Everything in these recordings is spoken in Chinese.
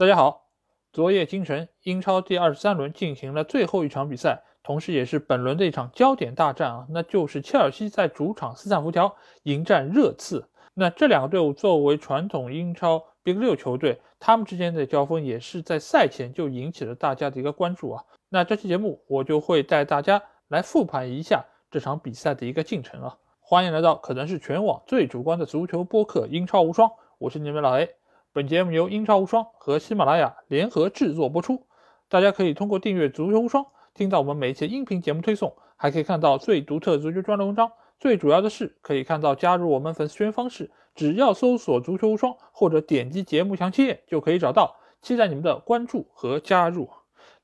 大家好，昨夜今晨，英超第二十三轮进行了最后一场比赛，同时也是本轮的一场焦点大战啊，那就是切尔西在主场斯坦福桥迎战热刺。那这两个队伍作为传统英超 Big 六球队，他们之间的交锋也是在赛前就引起了大家的一个关注啊。那这期节目我就会带大家来复盘一下这场比赛的一个进程啊。欢迎来到可能是全网最主观的足球播客《英超无双》，我是你们老 A。本节目由英超无双和喜马拉雅联合制作播出。大家可以通过订阅足球无双，听到我们每一期音频节目推送，还可以看到最独特足球专栏文章。最主要的是，可以看到加入我们粉丝圈方式，只要搜索“足球无双”或者点击节目详情页就可以找到。期待你们的关注和加入。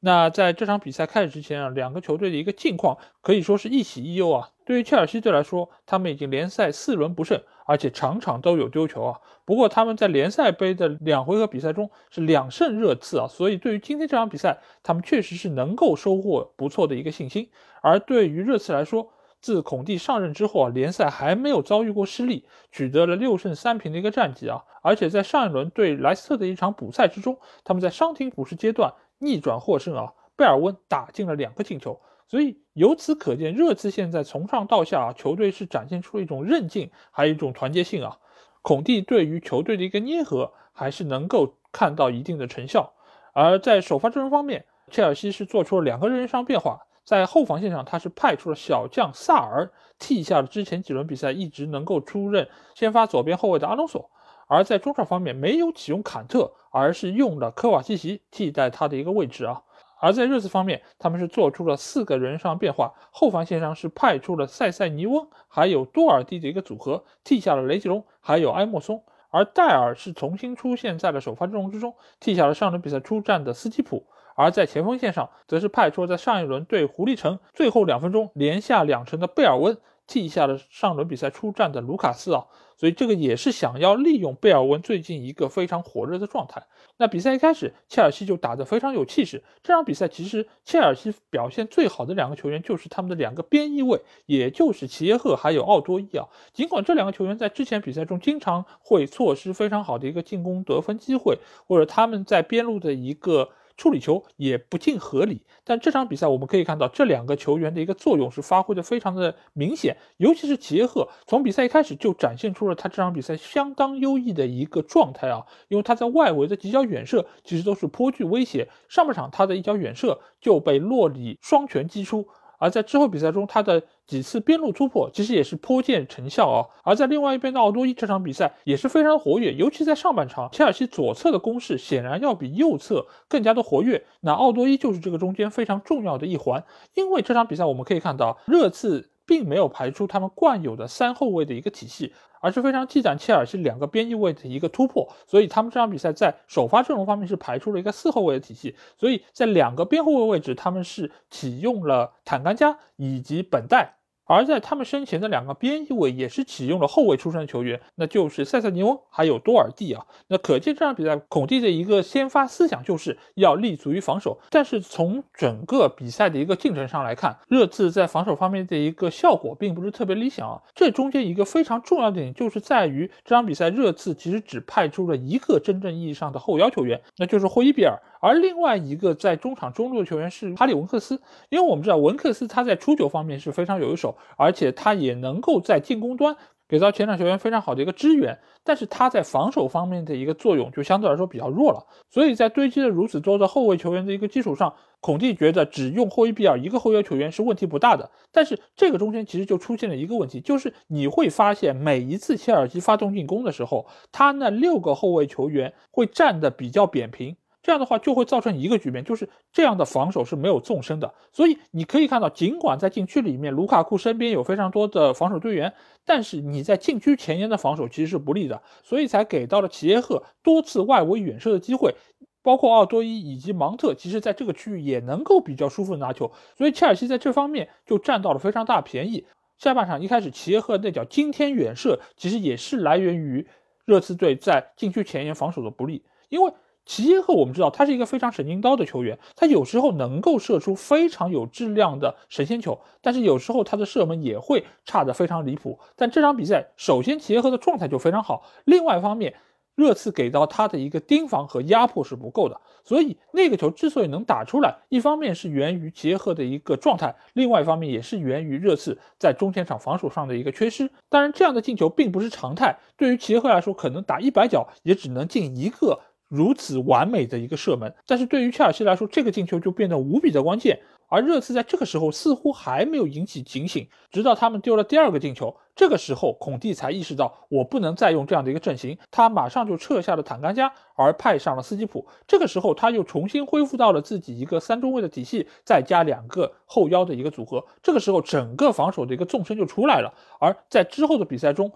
那在这场比赛开始之前啊，两个球队的一个近况可以说是一喜一忧啊。对于切尔西队来说，他们已经联赛四轮不胜，而且场场都有丢球啊。不过他们在联赛杯的两回合比赛中是两胜热刺啊，所以对于今天这场比赛，他们确实是能够收获不错的一个信心。而对于热刺来说，自孔蒂上任之后啊，联赛还没有遭遇过失利，取得了六胜三平的一个战绩啊。而且在上一轮对莱斯特的一场补赛之中，他们在伤停补时阶段逆转获胜啊，贝尔温打进了两个进球。所以由此可见，热刺现在从上到下啊，球队是展现出了一种韧劲，还有一种团结性啊。孔蒂对于球队的一个捏合，还是能够看到一定的成效。而在首发阵容方面，切尔西是做出了两个人员上变化，在后防线上，他是派出了小将萨尔替下了之前几轮比赛一直能够出任先发左边后卫的阿隆索；而在中场方面，没有启用坎特，而是用了科瓦西奇替代他的一个位置啊。而在热刺方面，他们是做出了四个人上变化，后防线上是派出了塞塞尼翁还有多尔蒂的一个组合，替下了雷吉隆还有埃莫松，而戴尔是重新出现在了首发阵容之中，替下了上轮比赛出战的斯基普，而在前锋线上，则是派出了在上一轮对狐狸城最后两分钟连下两城的贝尔温。替下了上轮比赛出战的卢卡斯啊，所以这个也是想要利用贝尔温最近一个非常火热的状态。那比赛一开始，切尔西就打得非常有气势。这场比赛其实切尔西表现最好的两个球员就是他们的两个边翼位，也就是齐耶赫还有奥多伊啊。尽管这两个球员在之前比赛中经常会错失非常好的一个进攻得分机会，或者他们在边路的一个。处理球也不尽合理，但这场比赛我们可以看到这两个球员的一个作用是发挥的非常的明显，尤其是杰赫，从比赛一开始就展现出了他这场比赛相当优异的一个状态啊，因为他在外围的几脚远射其实都是颇具威胁，上半场他的一脚远射就被洛里双拳击出。而在之后比赛中，他的几次边路突破其实也是颇见成效啊。而在另外一边的奥多伊这场比赛也是非常活跃，尤其在上半场，切尔西左侧的攻势显然要比右侧更加的活跃。那奥多伊就是这个中间非常重要的一环，因为这场比赛我们可以看到热刺。并没有排出他们惯有的三后卫的一个体系，而是非常忌惮切尔西两个边翼位的一个突破，所以他们这场比赛在首发阵容方面是排出了一个四后卫的体系，所以在两个边后卫位置他们是启用了坦甘加以及本代。而在他们身前的两个边翼位也是启用了后卫出身的球员，那就是塞塞尼翁还有多尔蒂啊。那可见这场比赛孔蒂的一个先发思想就是要立足于防守。但是从整个比赛的一个进程上来看，热刺在防守方面的一个效果并不是特别理想啊。这中间一个非常重要的点就是在于这场比赛热刺其实只派出了一个真正意义上的后腰球员，那就是霍伊比尔。而另外一个在中场中路的球员是哈里文克斯，因为我们知道文克斯他在出球方面是非常有一手，而且他也能够在进攻端给到前场球员非常好的一个支援，但是他在防守方面的一个作用就相对来说比较弱了。所以在堆积了如此多的后卫球员的一个基础上，孔蒂觉得只用霍伊比尔一个后腰球员是问题不大的。但是这个中间其实就出现了一个问题，就是你会发现每一次切尔西发动进攻的时候，他那六个后卫球员会站的比较扁平。这样的话就会造成一个局面，就是这样的防守是没有纵深的。所以你可以看到，尽管在禁区里面，卢卡库身边有非常多的防守队员，但是你在禁区前沿的防守其实是不利的，所以才给到了齐耶赫多次外围远射的机会，包括奥多伊以及芒特，其实在这个区域也能够比较舒服的拿球。所以切尔西在这方面就占到了非常大便宜。下半场一开始，齐耶赫那脚惊天远射，其实也是来源于热刺队在禁区前沿防守的不利，因为。齐耶赫，我们知道他是一个非常神经刀的球员，他有时候能够射出非常有质量的神仙球，但是有时候他的射门也会差得非常离谱。但这场比赛，首先齐耶赫的状态就非常好，另外一方面，热刺给到他的一个盯防和压迫是不够的，所以那个球之所以能打出来，一方面是源于结合的一个状态，另外一方面也是源于热刺在中前场防守上的一个缺失。当然，这样的进球并不是常态，对于齐耶赫来说，可能打一百脚也只能进一个如此完美的一个射门，但是对于切尔西来说，这个进球就变得无比的关键。而热刺在这个时候似乎还没有引起警醒，直到他们丢了第二个进球，这个时候孔蒂才意识到我不能再用这样的一个阵型，他马上就撤下了坦甘加，而派上了斯基普。这个时候他又重新恢复到了自己一个三中卫的体系，再加两个后腰的一个组合。这个时候整个防守的一个纵深就出来了。而在之后的比赛中，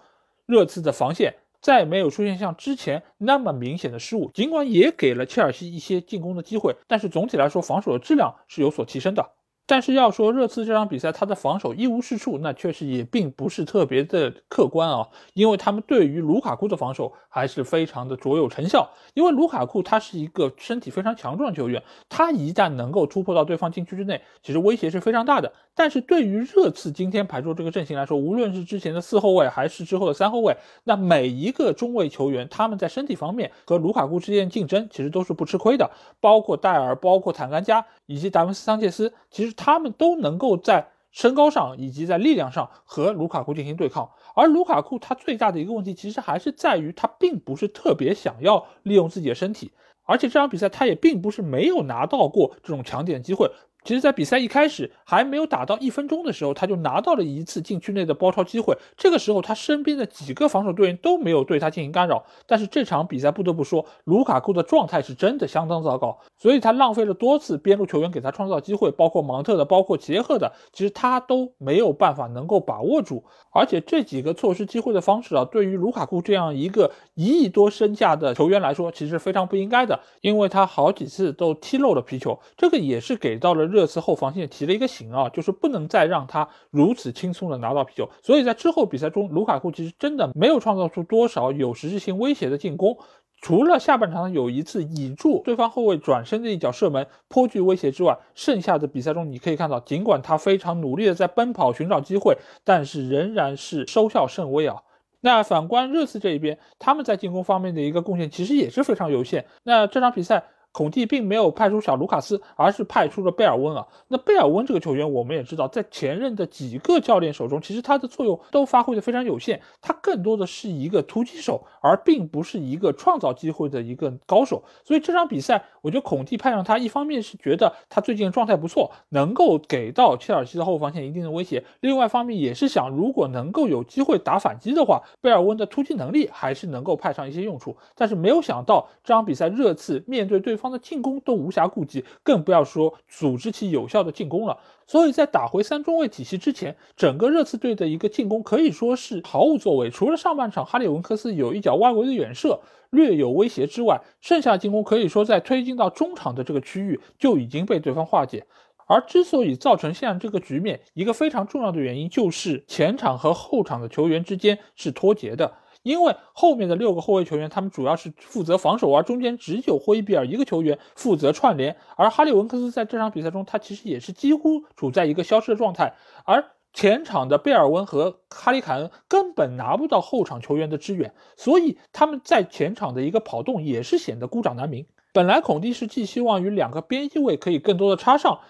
热刺的防线再没有出现像之前那么明显的失误，尽管也给了切尔西一些进攻的机会，但是总体来说防守的质量是有所提升的。但是要说热刺这场比赛，他的防守一无是处，那确实也并不是特别的客观啊，因为他们对于卢卡库的防守还是非常的卓有成效。因为卢卡库他是一个身体非常强壮的球员，他一旦能够突破到对方禁区之内，其实威胁是非常大的。但是对于热刺今天排出这个阵型来说，无论是之前的四后卫还是之后的三后卫，那每一个中卫球员他们在身体方面和卢卡库之间的竞争，其实都是不吃亏的。包括戴尔，包括坦甘加以及达文斯桑切斯，其实。他们都能够在身高上以及在力量上和卢卡库进行对抗，而卢卡库他最大的一个问题其实还是在于他并不是特别想要利用自己的身体，而且这场比赛他也并不是没有拿到过这种抢点机会。其实，在比赛一开始还没有打到一分钟的时候，他就拿到了一次禁区内的包抄机会。这个时候，他身边的几个防守队员都没有对他进行干扰。但是这场比赛不得不说，卢卡库的状态是真的相当糟糕，所以他浪费了多次边路球员给他创造机会，包括芒特的，包括杰赫的，其实他都没有办法能够把握住。而且这几个错失机会的方式啊，对于卢卡库这样一个一亿多身价的球员来说，其实非常不应该的，因为他好几次都踢漏了皮球，这个也是给到了。热刺后防线提了一个醒啊，就是不能再让他如此轻松的拿到皮球。所以在之后比赛中，卢卡库其实真的没有创造出多少有实质性威胁的进攻，除了下半场有一次倚住对方后卫转身的一脚射门颇具威胁之外，剩下的比赛中你可以看到，尽管他非常努力的在奔跑寻找机会，但是仍然是收效甚微啊。那反观热刺这一边，他们在进攻方面的一个贡献其实也是非常有限。那这场比赛。孔蒂并没有派出小卢卡斯，而是派出了贝尔温啊。那贝尔温这个球员，我们也知道，在前任的几个教练手中，其实他的作用都发挥的非常有限。他更多的是一个突击手，而并不是一个创造机会的一个高手。所以这场比赛，我觉得孔蒂派上他，一方面是觉得他最近状态不错，能够给到切尔西的后防线一定的威胁；另外一方面也是想，如果能够有机会打反击的话，贝尔温的突击能力还是能够派上一些用处。但是没有想到这场比赛热刺面对对方的进攻都无暇顾及，更不要说组织起有效的进攻了。所以在打回三中卫体系之前，整个热刺队的一个进攻可以说是毫无作为。除了上半场哈里文克斯有一脚外围的远射略有威胁之外，剩下进攻可以说在推进到中场的这个区域就已经被对方化解。而之所以造成现在这个局面，一个非常重要的原因就是前场和后场的球员之间是脱节的。因为后面的六个后卫球员，他们主要是负责防守，而中间只有霍伊比尔一个球员负责串联。而哈利文克斯在这场比赛中，他其实也是几乎处在一个消失的状态。而前场的贝尔温和哈里凯恩根本拿不到后场球员的支援，所以他们在前场的一个跑动也是显得孤掌难鸣。本来孔蒂是寄希望于两个边翼位可以更多的插上。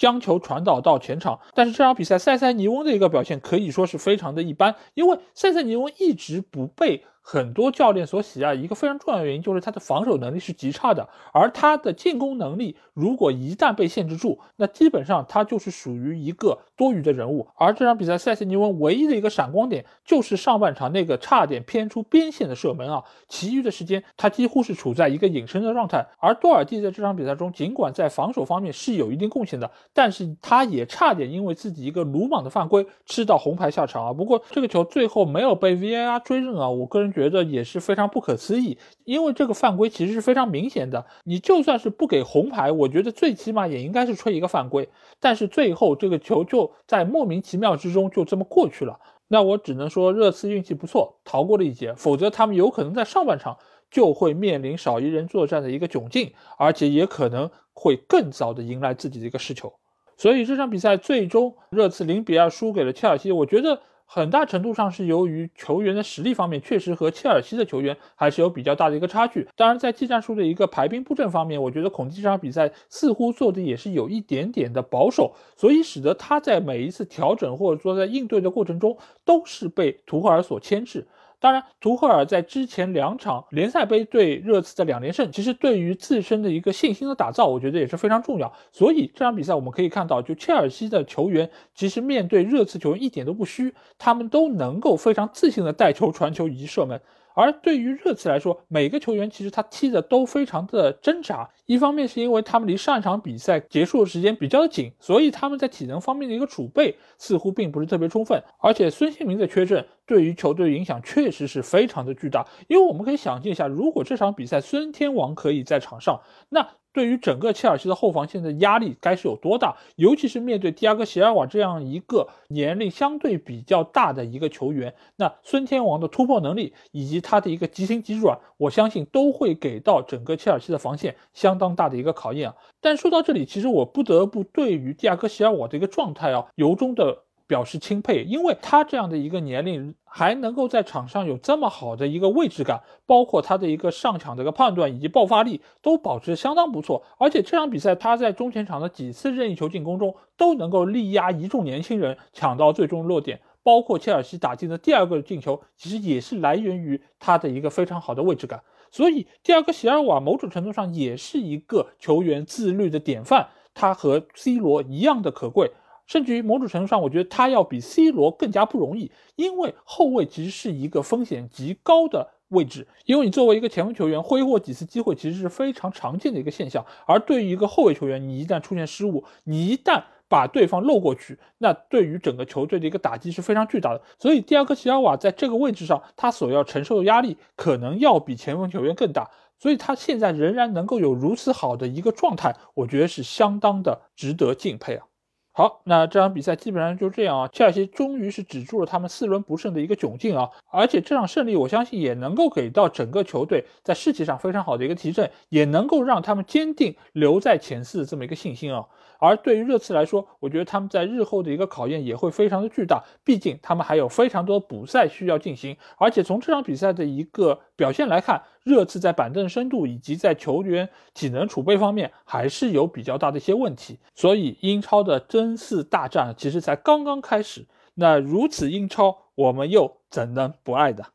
将球传导到前场，但是这场比赛塞塞尼翁的一个表现可以说是非常的一般，因为塞塞尼翁一直不被。很多教练所喜爱一个非常重要的原因就是他的防守能力是极差的，而他的进攻能力如果一旦被限制住，那基本上他就是属于一个多余的人物。而这场比赛，塞斯尼翁唯一的一个闪光点就是上半场那个差点偏出边线的射门啊，其余的时间他几乎是处在一个隐身的状态。而多尔蒂在这场比赛中，尽管在防守方面是有一定贡献的，但是他也差点因为自己一个鲁莽的犯规吃到红牌下场啊。不过这个球最后没有被 VAR 追认啊，我个人。觉觉得也是非常不可思议，因为这个犯规其实是非常明显的。你就算是不给红牌，我觉得最起码也应该是吹一个犯规。但是最后这个球就在莫名其妙之中就这么过去了。那我只能说热刺运气不错，逃过了一劫。否则他们有可能在上半场就会面临少一人作战的一个窘境，而且也可能会更早的迎来自己的一个失球。所以这场比赛最终热刺零比二输给了切尔西，我觉得。很大程度上是由于球员的实力方面，确实和切尔西的球员还是有比较大的一个差距。当然，在技战术的一个排兵布阵方面，我觉得孔蒂这场比赛似乎做的也是有一点点的保守，所以使得他在每一次调整或者说在应对的过程中，都是被图赫尔所牵制。当然，图赫尔在之前两场联赛杯对热刺的两连胜，其实对于自身的一个信心的打造，我觉得也是非常重要。所以这场比赛我们可以看到，就切尔西的球员其实面对热刺球员一点都不虚，他们都能够非常自信的带球、传球以及射门。而对于热刺来说，每个球员其实他踢的都非常的挣扎。一方面是因为他们离上一场比赛结束的时间比较的紧，所以他们在体能方面的一个储备似乎并不是特别充分。而且孙兴民的缺阵对于球队影响确实是非常的巨大。因为我们可以想象一下，如果这场比赛孙天王可以在场上，那。对于整个切尔西的后防线的压力该是有多大？尤其是面对迪亚哥席尔瓦这样一个年龄相对比较大的一个球员，那孙天王的突破能力以及他的一个急停急转，我相信都会给到整个切尔西的防线相当大的一个考验啊。但说到这里，其实我不得不对于迪亚哥席尔瓦的一个状态啊，由衷的。表示钦佩，因为他这样的一个年龄还能够在场上有这么好的一个位置感，包括他的一个上抢的一个判断以及爆发力都保持相当不错。而且这场比赛他在中前场的几次任意球进攻中都能够力压一众年轻人抢到最终落点，包括切尔西打进的第二个进球，其实也是来源于他的一个非常好的位置感。所以第二个席尔瓦某种程度上也是一个球员自律的典范，他和 C 罗一样的可贵。甚至于某种程度上，我觉得他要比 C 罗更加不容易，因为后卫其实是一个风险极高的位置。因为你作为一个前锋球员，挥霍几次机会其实是非常常见的一个现象。而对于一个后卫球员，你一旦出现失误，你一旦把对方漏过去，那对于整个球队的一个打击是非常巨大的。所以，第二个席尔瓦在这个位置上，他所要承受的压力可能要比前锋球员更大。所以，他现在仍然能够有如此好的一个状态，我觉得是相当的值得敬佩啊。好，那这场比赛基本上就这样啊。切尔西终于是止住了他们四轮不胜的一个窘境啊，而且这场胜利，我相信也能够给到整个球队在士气上非常好的一个提振，也能够让他们坚定留在前四这么一个信心啊。而对于热刺来说，我觉得他们在日后的一个考验也会非常的巨大，毕竟他们还有非常多补赛需要进行，而且从这场比赛的一个表现来看，热刺在板凳深度以及在球员体能储备方面还是有比较大的一些问题，所以英超的争四大战其实才刚刚开始，那如此英超，我们又怎能不爱的？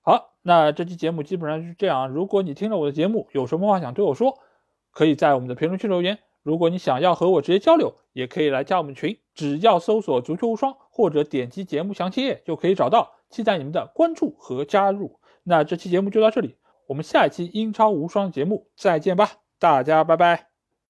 好，那这期节目基本上就是这样，如果你听了我的节目，有什么话想对我说，可以在我们的评论区留言。如果你想要和我直接交流，也可以来加我们群，只要搜索“足球无双”或者点击节目详情页就可以找到。期待你们的关注和加入。那这期节目就到这里，我们下一期英超无双节目再见吧，大家拜拜。